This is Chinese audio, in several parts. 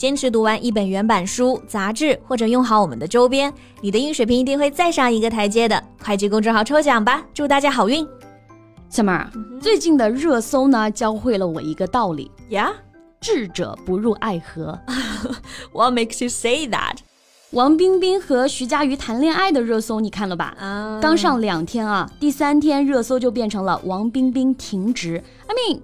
坚持读完一本原版书、杂志，或者用好我们的周边，你的英语水平一定会再上一个台阶的。快去公众号抽奖吧，祝大家好运！小妹儿，最近的热搜呢，教会了我一个道理呀：智者不入爱河。What makes you say that？王冰冰和徐嘉余谈恋爱的热搜你看了吧？啊，刚上两天啊，第三天热搜就变成了王冰冰停职。I mean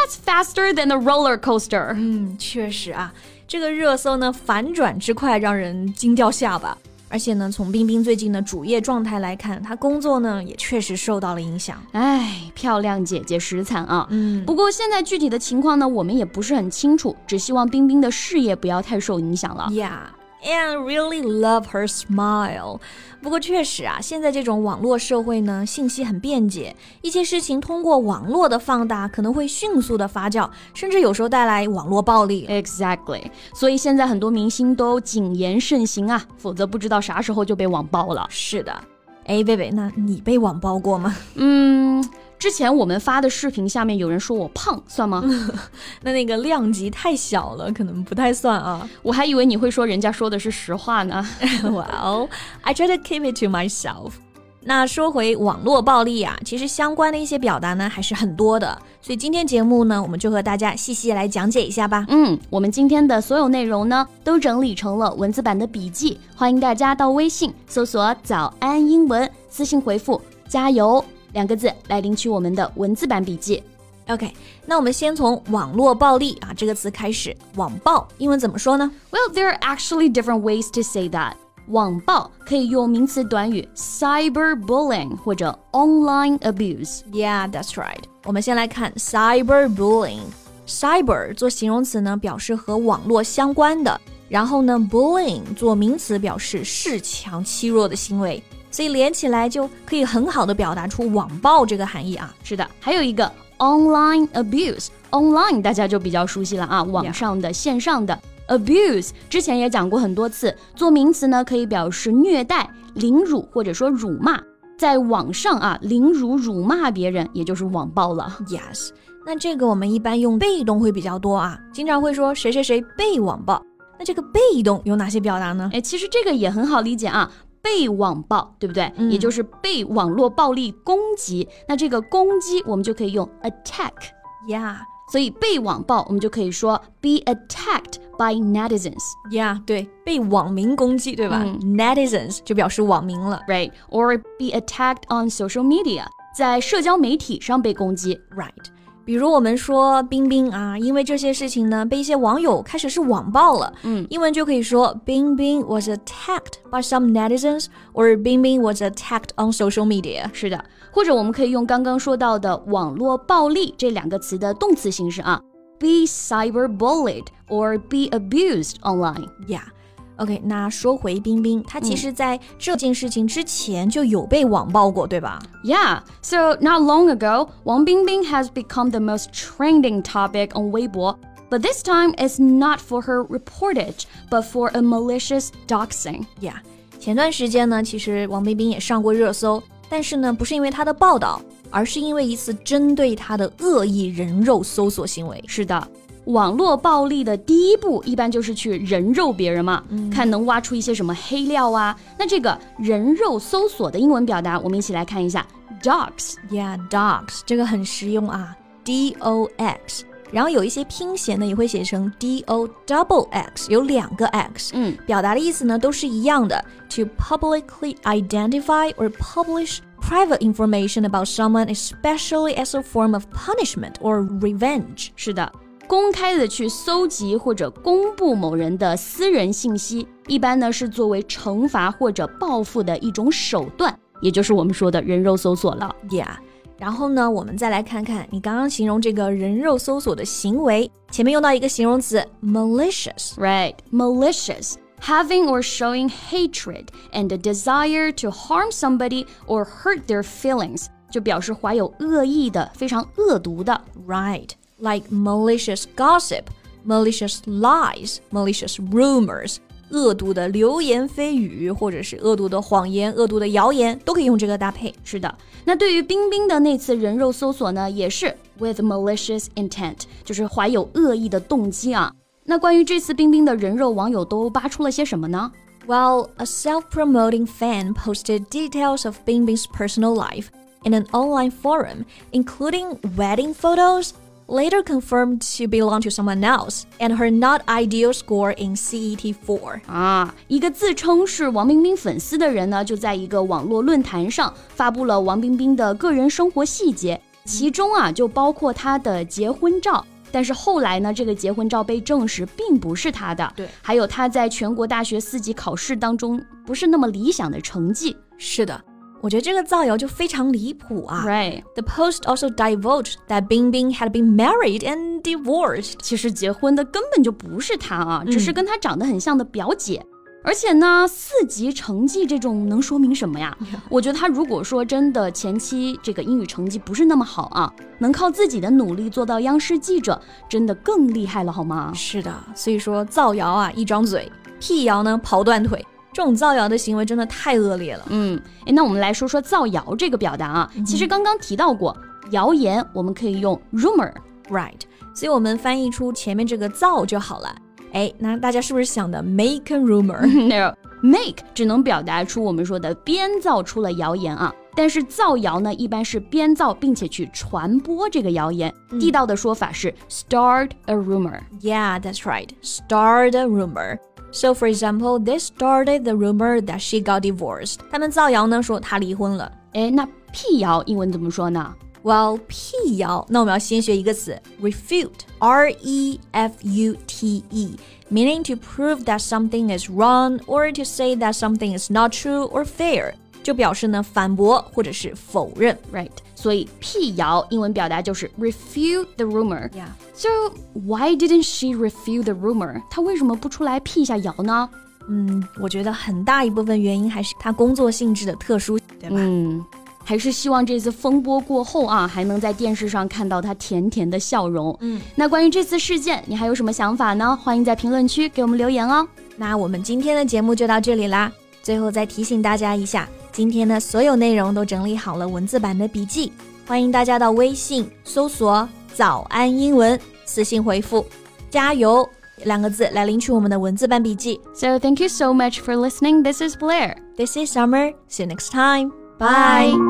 what？That's faster than a roller coaster。嗯，确实啊，这个热搜呢反转之快，让人惊掉下巴。而且呢，从冰冰最近的主业状态来看，她工作呢也确实受到了影响。哎，漂亮姐姐实惨啊。嗯，不过现在具体的情况呢，我们也不是很清楚，只希望冰冰的事业不要太受影响了。Yeah。And really love her smile。不过确实啊，现在这种网络社会呢，信息很便捷，一些事情通过网络的放大，可能会迅速的发酵，甚至有时候带来网络暴力。Exactly。所以现在很多明星都谨言慎行啊，否则不知道啥时候就被网暴了。是的。哎，贝贝，那你被网暴过吗？嗯。之前我们发的视频下面有人说我胖，算吗？那那个量级太小了，可能不太算啊。我还以为你会说人家说的是实话呢。Well, I try to keep it to myself. 那说回网络暴力啊，其实相关的一些表达呢还是很多的。所以今天节目呢，我们就和大家细细来讲解一下吧。嗯，我们今天的所有内容呢，都整理成了文字版的笔记，欢迎大家到微信搜索“早安英文”，私信回复“加油”。两个字来领取我们的文字版笔记。OK，那我们先从网络暴力啊这个词开始。网暴英文怎么说呢？Well, there are actually different ways to say that. 网暴可以用名词短语 cyberbullying 或者 online abuse。Yeah, that's right. 我们先来看 cyberbullying。cyber 做形容词呢，表示和网络相关的；然后呢，bullying 做名词，表示恃强欺弱的行为。所以连起来就可以很好的表达出网暴这个含义啊。是的，还有一个 online abuse，online 大家就比较熟悉了啊，网上的、线上的 abuse，之前也讲过很多次，做名词呢可以表示虐待、凌辱或者说辱骂，在网上啊凌辱、辱骂别人，也就是网暴了。Yes，那这个我们一般用被动会比较多啊，经常会说谁谁谁被网暴。那这个被动有哪些表达呢？哎，其实这个也很好理解啊。被网暴，对不对？也就是被网络暴力攻击。那这个攻击我们就可以用 attack，yeah。所以被网暴我们就可以说 be attacked by netizens，yeah。对，被网民攻击，对吧？netizens 就表示网民了，right？Or be attacked on social media，在社交媒体上被攻击，right？比如我们说冰冰啊，因为这些事情呢，被一些网友开始是网暴了。嗯，英文就可以说冰冰 was attacked by some netizens，or 冰冰 was attacked on social media。是的，或者我们可以用刚刚说到的网络暴力这两个词的动词形式啊，be cyberbullied or be abused online。Yeah。OK，那说回冰冰，她其实在这件事情之前就有被网暴过，对吧？Yeah, so not long ago, Wang Bingbing has become the most trending topic on Weibo. But this time, it's not for her reportage, but for a malicious doxing. Yeah，前段时间呢，其实王冰冰也上过热搜，但是呢，不是因为她的报道，而是因为一次针对她的恶意人肉搜索行为。是的。 网络暴力的第一步一般就是去人肉别人嘛，看能挖出一些什么黑料啊。那这个人肉搜索的英文表达，我们一起来看一下，dox，yeah，dox，这个很实用啊，d o x，然后有一些拼写呢也会写成 d o double x，有两个 x，嗯，表达的意思呢都是一样的，to publicly identify or publish private information about someone, especially as a form of punishment or revenge。是的。公开的去搜集或者公布某人的私人信息，一般呢是作为惩罚或者报复的一种手段，也就是我们说的人肉搜索了。Yeah，然后呢，我们再来看看你刚刚形容这个人肉搜索的行为，前面用到一个形容词 malicious，right？malicious。having or showing hatred and a desire to harm somebody or hurt their feelings，就表示怀有恶意的、非常恶毒的。Right，like malicious gossip, malicious lies, malicious rumors。恶毒的流言蜚语，或者是恶毒的谎言、恶毒的谣言，都可以用这个搭配。是的，那对于冰冰的那次人肉搜索呢，也是 with malicious intent，就是怀有恶意的动机啊。那关于这次冰冰的人肉，网友都扒出了些什么呢？Well, a self-promoting fan posted details of Bingbing's personal life in an online forum, including wedding photos later confirmed to belong to someone else, and her not ideal score in CET four. 啊，一个自称是王冰冰粉丝的人呢，就在一个网络论坛上发布了王冰冰的个人生活细节，其中啊就包括她的结婚照。但是后来呢，这个结婚照被证实并不是她的。对，还有她在全国大学四级考试当中不是那么理想的成绩。是的。我觉得这个造谣就非常离谱啊。Right. The post also divulged that Bing Bing had been married and divorced. 其实结婚的根本就不是他啊，只是跟他长得很像的表姐。而且呢，四级成绩这种能说明什么呀？我觉得他如果说真的前期这个英语成绩不是那么好啊，能靠自己的努力做到央视记者，真的更厉害了，好吗？是的，所以说造谣啊，一张嘴；辟谣呢，跑断腿。这种造谣的行为真的太恶劣了。嗯，哎，那我们来说说造谣这个表达啊。其实刚刚提到过，谣言我们可以用 rumor，right？所以我们翻译出前面这个造就好了。哎，那大家是不是想的 make a rumor？No，make 只能表达出我们说的编造出了谣言啊。但是造谣呢，一般是编造并且去传播这个谣言。地道的说法是 start a rumor。Yeah，that's right，start a rumor。So, for example, this started the rumor that she got divorced. 他们造谣呢，说她离婚了。哎，那辟谣英文怎么说呢？Well，辟谣，那我们要先学一个词，refute，r e f u t e，meaning to prove that something is wrong or to say that something is not true or fair。 就表示呢反驳或者是否认，right？所以辟谣英文表达就是 refute the rumor。Yeah. So why didn't she refute the rumor？她为什么不出来辟一下谣呢？嗯，我觉得很大一部分原因还是她工作性质的特殊，对吧？嗯，还是希望这次风波过后啊，还能在电视上看到她甜甜的笑容。嗯，那关于这次事件，你还有什么想法呢？欢迎在评论区给我们留言哦。那我们今天的节目就到这里啦。最后再提醒大家一下。今天的所有内容都整理好了文字版的笔记，欢迎大家到微信搜索“早安英文”，私信回复“加油”两个字来领取我们的文字版笔记。So thank you so much for listening. This is Blair. This is Summer. See you next time. Bye.